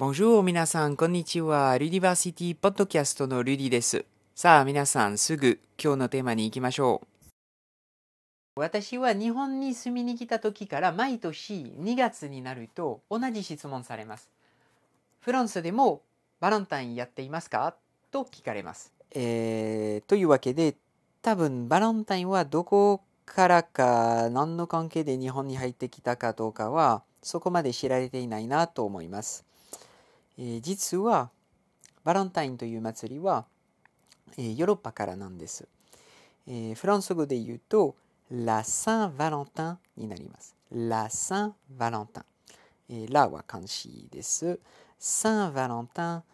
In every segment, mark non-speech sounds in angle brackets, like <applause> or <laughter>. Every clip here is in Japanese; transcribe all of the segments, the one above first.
Bonjour 皆さん、こんにちは。ルディバーシティポッドキャストのルディです。さあ皆さん、すぐ今日のテーマに行きましょう。私は日本に住みに来た時から毎年2月になると同じ質問されます。フランスでもバレンタインやっていますか？と聞かれます。えー、というわけで多分バレンタインはどこからか何の関係で日本に入ってきたかどうかはそこまで知られていないなと思います。え実はバレンタインという祭りは、えヨーロッパからなんです。えフランス語で言うと、ラ・サン・バレンタンになります。ラ・サン・バレンタン。えーラは漢詩です。サン・バレンタン。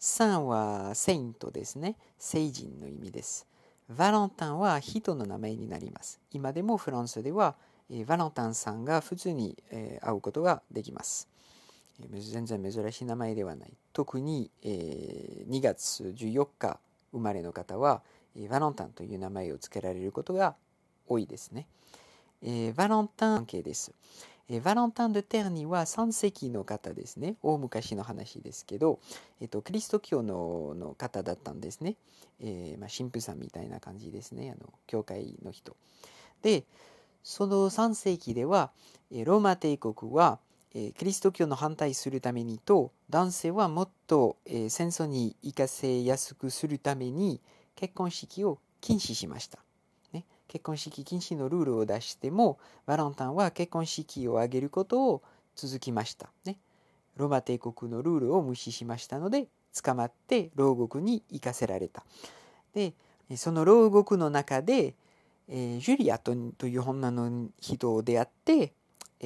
サンはセイントですね。聖人の意味です。バレンタンは人の名前になります。今でもフランスでは、えーバレンタンさんが普通に、え会うことができます。全然珍しい名前ではない。特に、えー2月14日生まれの方は、えーバレンタンという名前を付けられることが多いですね。えーバレンタン関係です。えーバレンタン・ド・テーニは3世紀の方ですね。大昔の話ですけど、えっと、キリスト教のの方だったんですね。えーまあ、神父さんみたいな感じですね。あの教会の人。で、その3世紀では、ローマ帝国は、えキリスト教の反対するためにと男性はもっと、え戦争に行かせやすくするために結婚式を禁止しました、ね、結婚式禁止のルールを出してもバレンタンは結婚式を挙げることを続きました、ね、ローマ帝国のルールを無視しましたので捕まって牢獄に行かせられた。でその牢獄の中で、えージュリアという女の人を出会って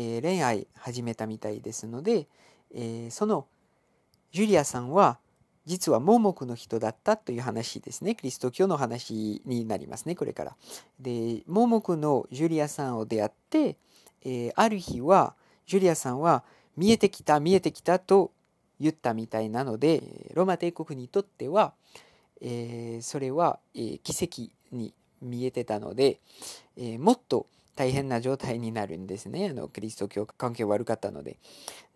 えー恋愛始めたみたいですので、えーそのジュリアさんは実は盲目の人だったという話ですねキリスト教の話になりますねこれから。で盲目のジュリアさんを出会って、えーある日はジュリアさんは見えてきた見えてきたと言ったみたいなのでローマ帝国にとっては、えーそれは、えー奇跡に見えてたので、えもっと大変な状態になるんですねあのキリスト教関係悪かったので。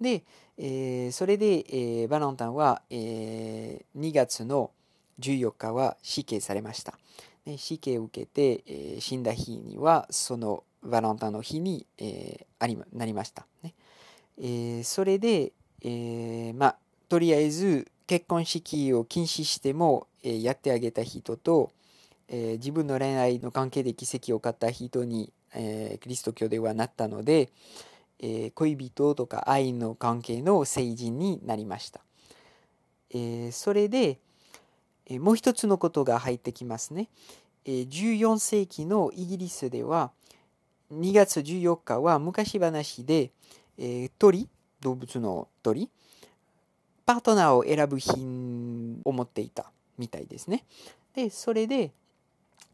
で、えーそれで、えーバレンタンは、えー2月の14日は死刑されました。で死刑を受けて、えー死んだ日にはそのバレンタンの日に、えーありなりました。ねえーそれで、えーまとりあえず結婚式を禁止しても、えーやってあげた人と、えー自分の恋愛の関係で奇跡を買った人に、えーキリスト教ではなったので、えー恋人とか愛の関係の成人になりました。えそれで、えもう一つのことが入ってきますね。えー14世紀のイギリスでは2月14日は昔話で、え鳥動物の鳥パートナーを選ぶ日を持っていたみたいですね。でそれで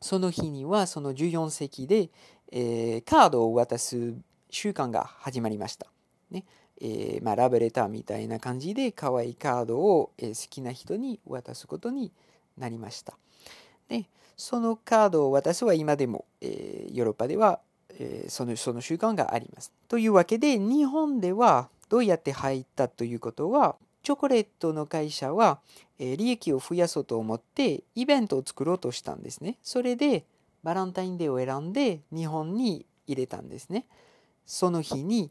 その日にはその14世紀で、えーカードを渡す習慣が始まりました。ねえーまあ、ラブレターみたいな感じで可愛いカードを、え好きな人に渡すことになりました。でそのカードを渡すは今でも、えヨーロッパでは、えそのその習慣があります。というわけで日本ではどうやって入ったということはチョコレートの会社は、え利益を増やそうと思ってイベントを作ろうとしたんですね。それでバレンタインデーを選んで日本に入れたんですね。その日に、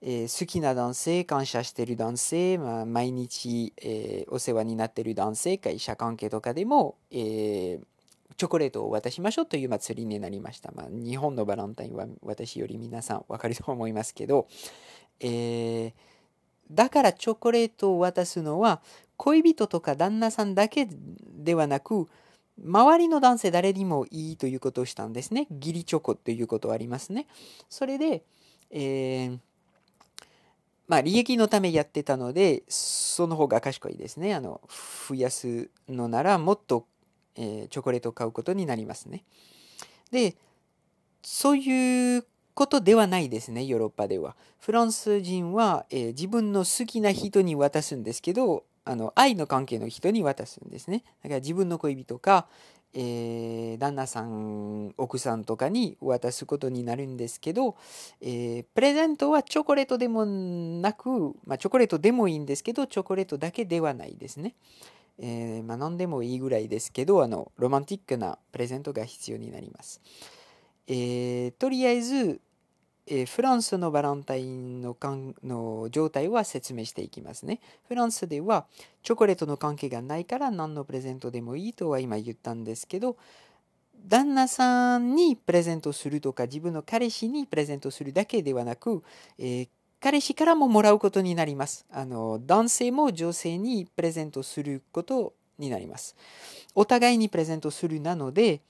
えー好きな男性、感謝してる男性、まあ、毎日、えーお世話になってる男性、会社関係とかでも、えーチョコレートを渡しましょうという祭りになりました。まあ、日本のバレンタインは私より皆さんわかると思いますけど、えーだからチョコレートを渡すのは恋人とか旦那さんだけではなく周りの男性誰にもいいということをしたんですね。義理チョコということはありますね。それで、えーまあ利益のためやってたのでその方が賢いですね。あの増やすのならもっと、えーチョコレートを買うことになりますね。でそういうことではないですねヨーロッパでは。フランス人は、えー自分の好きな人に渡すんですけどあの愛の関係の人に渡すんですね。だから自分の恋人か、えー、旦那さん奥さんとかに渡すことになるんですけど、えー、プレゼントはチョコレートでもなく、まあ、チョコレートでもいいんですけどチョコレートだけではないですね。えー、まあ、何でもいいぐらいですけどあのロマンティックなプレゼントが必要になります。えとりあえず、えフランスのバランタインのの状態は説明していきますね。フランスではチョコレートの関係がないから何のプレゼントでもいいとは今言ったんですけど、旦那さんにプレゼントするとか自分の彼氏にプレゼントするだけではなく、えー、彼氏からももらうことになります。あの男性も女性にプレゼントすることになります。お互いにプレゼントするなので、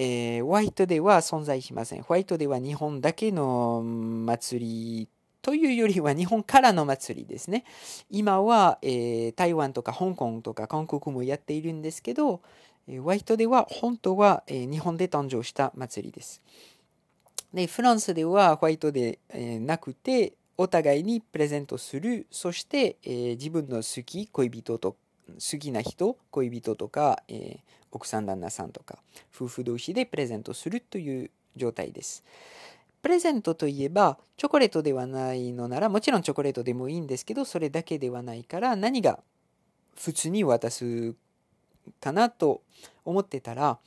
えー、ホワイトデーは存在しません。ホワイトデーは日本だけの祭りというよりは日本からの祭りですね。今は、えー、台湾とか香港とか韓国もやっているんですけど、えホワイトデーは本当は、えー、日本で誕生した祭りです。で、フランスではホワイトデー、えー、なくて、お互いにプレゼントする、そして、え、自分の好き、恋人と好きな人、恋人とか、えー、奥さん旦那さんとか夫婦同士でプレゼントするという状態です。プレゼントといえばチョコレートではないのならもちろんチョコレートでもいいんですけどそれだけではないから何が普通に渡すかなと思ってたら、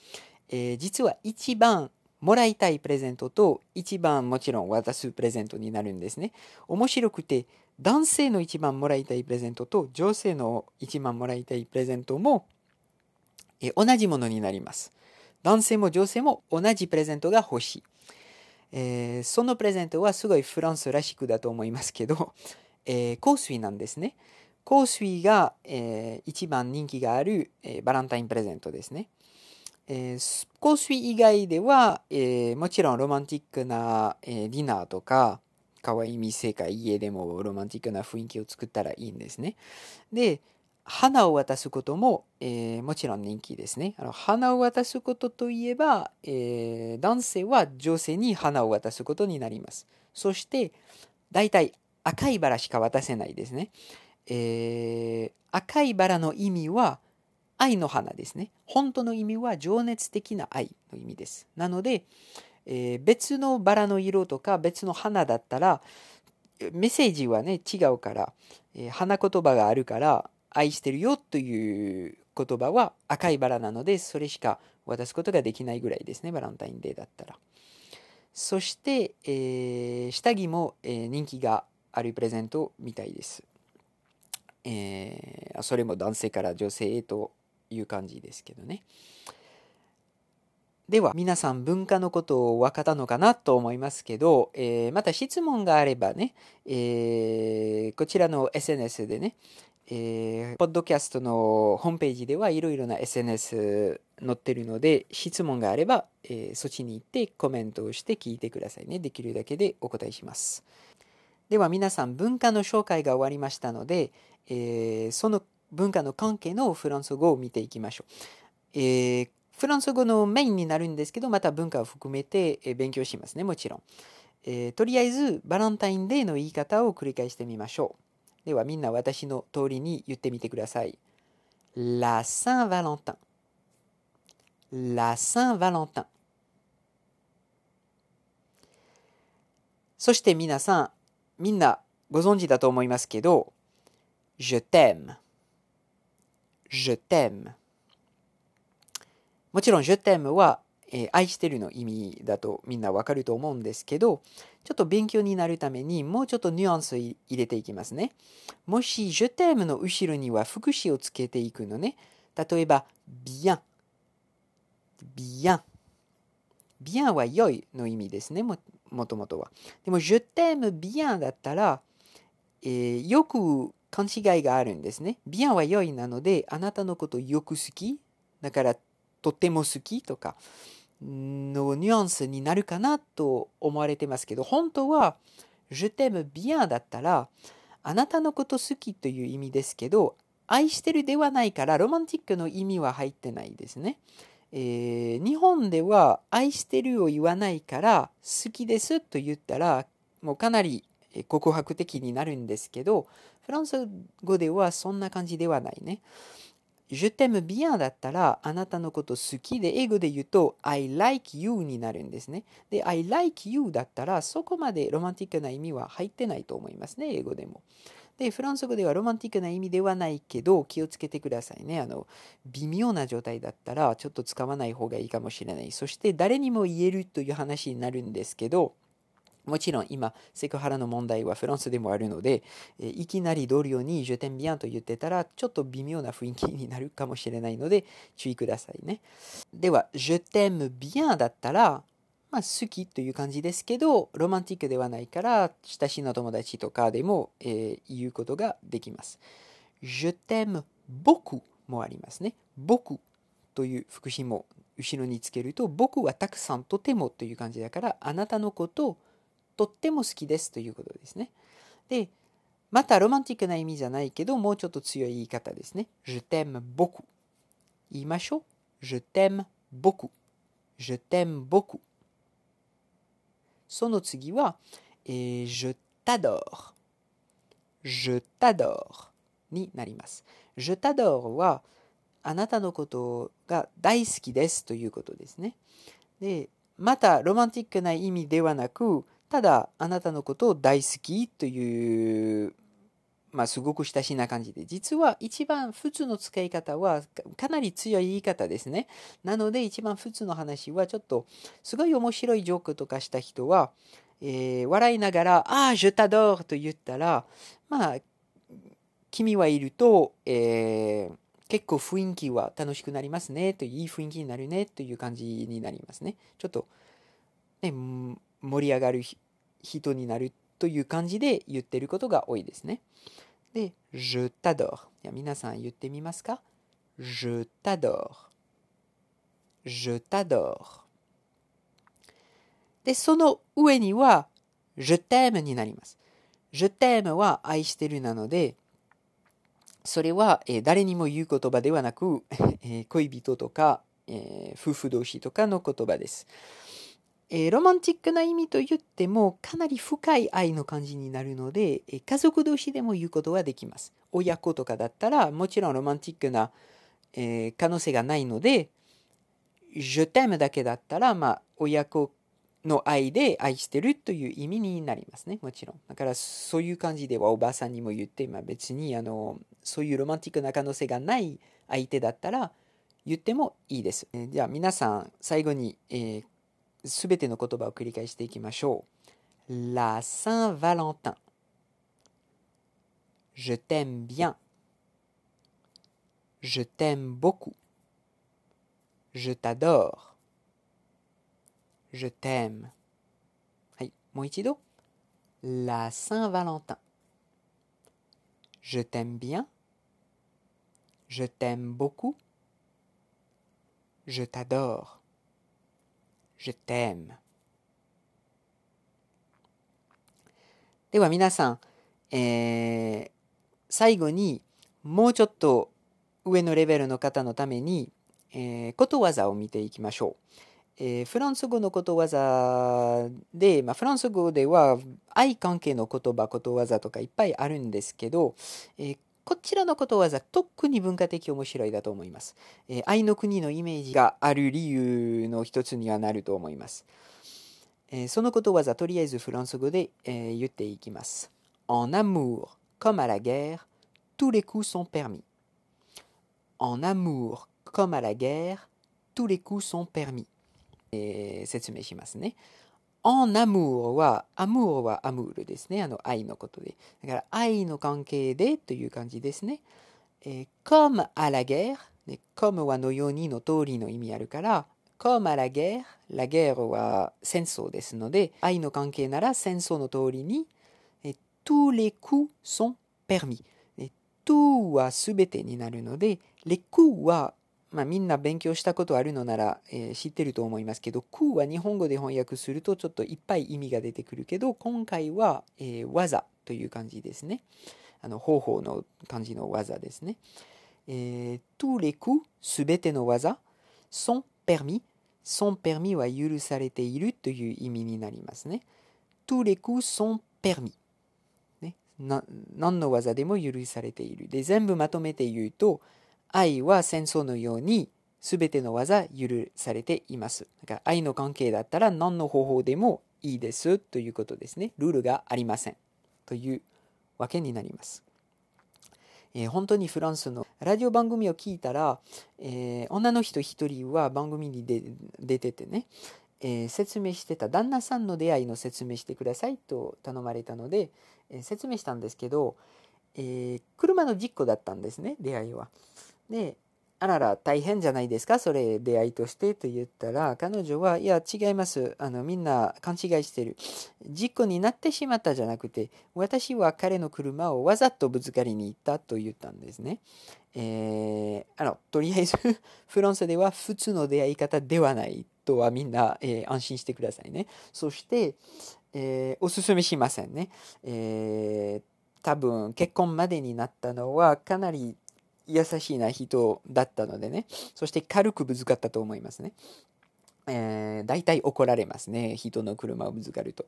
えー、実は一番もらいたいプレゼントと一番もちろん渡すプレゼントになるんですね。面白くて男性の一番もらいたいプレゼントと女性の一番もらいたいプレゼントもえ同じものになります。男性も女性も同じプレゼントが欲しい。えー、そのプレゼントはすごいフランスらしくだと思いますけど、えー、香水なんですね。香水が、えー、一番人気がある、えー、バランタインプレゼントですね。えー、香水以外では、えー、もちろんロマンティックな、えー、ディナーとか、可愛い店か家でもロマンティックな雰囲気を作ったらいいんですね。で、花を渡すことも、えー、もちろん人気ですね。あの花を渡すことといえば、えー、男性は女性に花を渡すことになります。そして、大体赤いバラしか渡せないですね。えー、赤いバラの意味は愛の花ですね。本当の意味は情熱的な愛の意味です。なので、えー、別のバラの色とか別の花だったら、メッセージはね、違うから、えー、花言葉があるから、愛してるよという言葉は赤いバラなのでそれしか渡すことができないぐらいですねバランタインデーだったらそして、えー、下着も、えー、人気があるプレゼントみたいです、えー、それも男性から女性へという感じですけどねでは皆さん文化のことを分かったのかなと思いますけど、えー、また質問があればね、えー、こちらの SNS でね、えー、ポッドキャストのホームページではいろいろな SNS 載ってるので、質問があれば、え、そっちに行ってコメントをして聞いてくださいね。できるだけでお答えします。では皆さん、文化の紹介が終わりましたので、えー、その文化の関係のフランス語を見ていきましょう。えー、フランス語のメインになるんですけど、また文化を含めて勉強しますね、もちろん。えー、とりあえず、バランタインデーの言い方を繰り返してみましょう。ではみんな私の通りに言ってみてください。La Saint-Valentin. La Saint-Valentin. そして皆さん、みんなご存知だと思いますけど、Je t'aime. Je t'aime. もちろん、Je t'aime はえー、愛してるの意味だとみんなわかると思うんですけど、ちょっと勉強になるためにもうちょっとニュアンスを入れていきますね。もし、ジュテームの後ろには副詞をつけていくのね。例えば、bien。bien。bien は良いの意味ですね、ももともとは。でも、ジュテーム bien だったら、えー、よく勘違いがあるんですね。bien は良いなので、あなたのことよく好き？だから、とても好きとか、のニュアンスになるかなと思われてますけど本当は「Je t'aime bien」だったらあなたのこと好きという意味ですけど愛してるではないからロマンティックの意味は入ってないですね。えー、日本では愛してるを言わないから好きですと言ったらもうかなり告白的になるんですけどフランス語ではそんな感じではないね。je t'aime bien だったら、あなたのこと好きで、英語で言うと、I like you になるんですね。で、I like you だったら、そこまでロマンティックな意味は入ってないと思いますね、英語でも。で、フランス語ではロマンティックな意味ではないけど、気をつけてくださいね。あの、微妙な状態だったら、ちょっと使わない方がいいかもしれない。そして、誰にも言えるという話になるんですけど、もちろん今、セクハラの問題はフランスでもあるので、えいきなり同僚に Je t'aime bien と言ってたら、ちょっと微妙な雰囲気になるかもしれないので、注意くださいね。では、Je t'aime bien だったら、まあ、好きという感じですけど、ロマンティックではないから、親しいの友達とかでも、えー、言うことができます。Je t'aime beaucoup もありますね。僕という副詞も後ろにつけると、僕はたくさんとてもという感じだから、あなたのことをとっても好きですということですね。で、またロマンティックな意味じゃないけど、もうちょっと強い言い方ですね。Je t'aime beaucoup。言いましょう。Je t'aime beaucoup。Je t'aime beaucoup。その次は、えー、Je t'adore。Je t'adore になります。Je t'adore は、あなたのことが大好きですということですね。で、またロマンティックな意味ではなく、ただあなたのことを大好きという、まあ、すごく親しいな感じで、実は一番普通の使い方はかなり強い言い方ですね。なので一番普通の話はちょっとすごい面白いジョークとかした人は、えー、笑いながら、ああ、je t'adore と言ったら、まあ、君はいると、えー、結構雰囲気は楽しくなりますねと、いい雰囲気になるねという感じになりますね。ちょっと、ね、盛り上がる人になるという感じで言ってることが多いですね。で、je t'adore。皆さん言ってみますか ?je t'adore。je t'adore。で、その上には、je t'aime になります。je t'aime は愛してるなので、それは、えー、誰にも言う言葉ではなく、えー、恋人とか、えー、夫婦同士とかの言葉です。えー、ロマンチックな意味と言ってもかなり深い愛の感じになるので、えー、家族同士でも言うことはできます。親子とかだったらもちろんロマンチックな、えー、可能性がないので、Je t'aime だけだったら、まあ、親子の愛で愛してるという意味になりますね。もちろん。だからそういう感じではおばあさんにも言って、まあ、別にあのそういうロマンティックな可能性がない相手だったら言ってもいいです。えー、じゃあ皆さん最後に、えー、すべての言葉を繰り返していきましょう。La Saint-Valentin. Je t'aime bien. Je t'aime beaucoup. Je t'adore. Je t'aime. はい、もう一度。La Saint-Valentin. Je t'aime bien. Je t'aime beaucoup. Je t'adore. Je t'aime. では皆さん、えー、最後にもうちょっと上のレベルの方のために、えー、ことわざを見ていきましょう。えー、フランス語のことわざで、まあ、フランス語では愛関係の言葉、ことわざとかいっぱいあるんですけど、えー、こちらのことわざ、特に文化的面白いだと思います。えー、愛の国のイメージがある理由の一つにはなると思います。えー、そのことわざ、とりあえずフランス語で、えー、言っていきます。En amour, comme à la guerre, tous les coups sont permis. En amour, comme à la guerre, tous les coups sont permis. えー、説明しますね。En amour は、アムールはアムールですね。あの愛のことで。だから愛の関係でという感じですね。えー、comme à la guerre、ね、comme はのようにの通りの意味あるから、comme à la guerre、la guerre は戦争ですので、愛の関係なら戦争の通りに、え tous les coups sont permis。tout はすべてになるので、les coups はまあ、みんな勉強したことあるのなら、えー、知ってると思いますけど、空は日本語で翻訳するとちょっといっぱい意味が出てくるけど、今回は、えー、技という感じですね。あの方法の感じの技ですね。えー、tous les coups、すべての技、sont permis。sont permis は許されているという意味になりますね。tous les coups sont permis。ね、何の技でも許されている。で、全部まとめて言うと、愛は戦争のように全ての技許されています。だから愛の関係だったら何の方法でもいいですということですね。ルールがありません。というわけになります。えー、本当にフランスのラジオ番組を聞いたら、えー、女の人一人は番組に出ててね、えー、説明してた旦那さんの出会いの説明してくださいと頼まれたので、え説明したんですけど、え車の事故だったんですね出会いは。であらら大変じゃないですか？それ出会いとしてと言ったら彼女はいや違います。あのみんな勘違いしてる。事故になってしまったじゃなくて私は彼の車をわざとぶつかりに行ったと言ったんですね、えー、あのとりあえず <laughs> フランスでは普通の出会い方ではないとはみんな、えー、安心してくださいね。そして、えー、おすすめしませんね、えー、多分結婚までになったのはかなり優しいな人だったのでね、そして軽くぶつかったと思いますね。えー、大体怒られますね。人の車をぶつかると。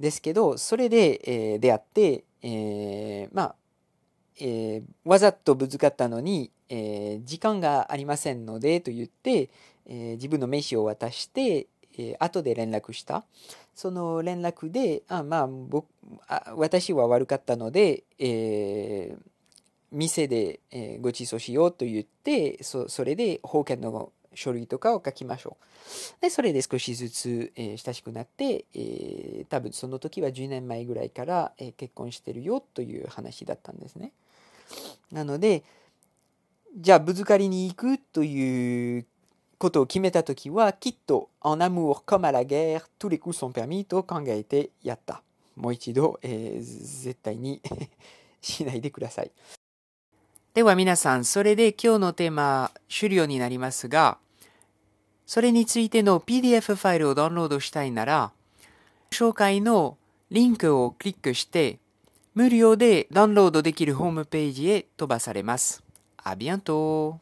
ですけど、それで、えー、出会って、えー、まあ、えー、わざとぶつかったのに、えー、時間がありませんのでと言って、えー、自分の名刺を渡して、えー、後で連絡した。その連絡で、あまあ僕あ、私は悪かったので、えー、店で、えー、ご馳走しようと言ってそそれで保険の書類とかを書きましょう。で、それで少しずつ、えー、親しくなって、えー、多分その時は10年前ぐらいから、えー、結婚してるよという話だったんですね。なので、じゃあぶつかりに行くということを決めた時は、きっと、en amour comme à la guerre, tous les coups sont permis と考えてやった。もう一度、えー、絶対に <laughs> しないでください。では皆さん、それで今日のテーマ、終了になりますが、それについての PDF ファイルをダウンロードしたいなら、紹介のリンクをクリックして、無料でダウンロードできるホームページへ飛ばされます。アビアント。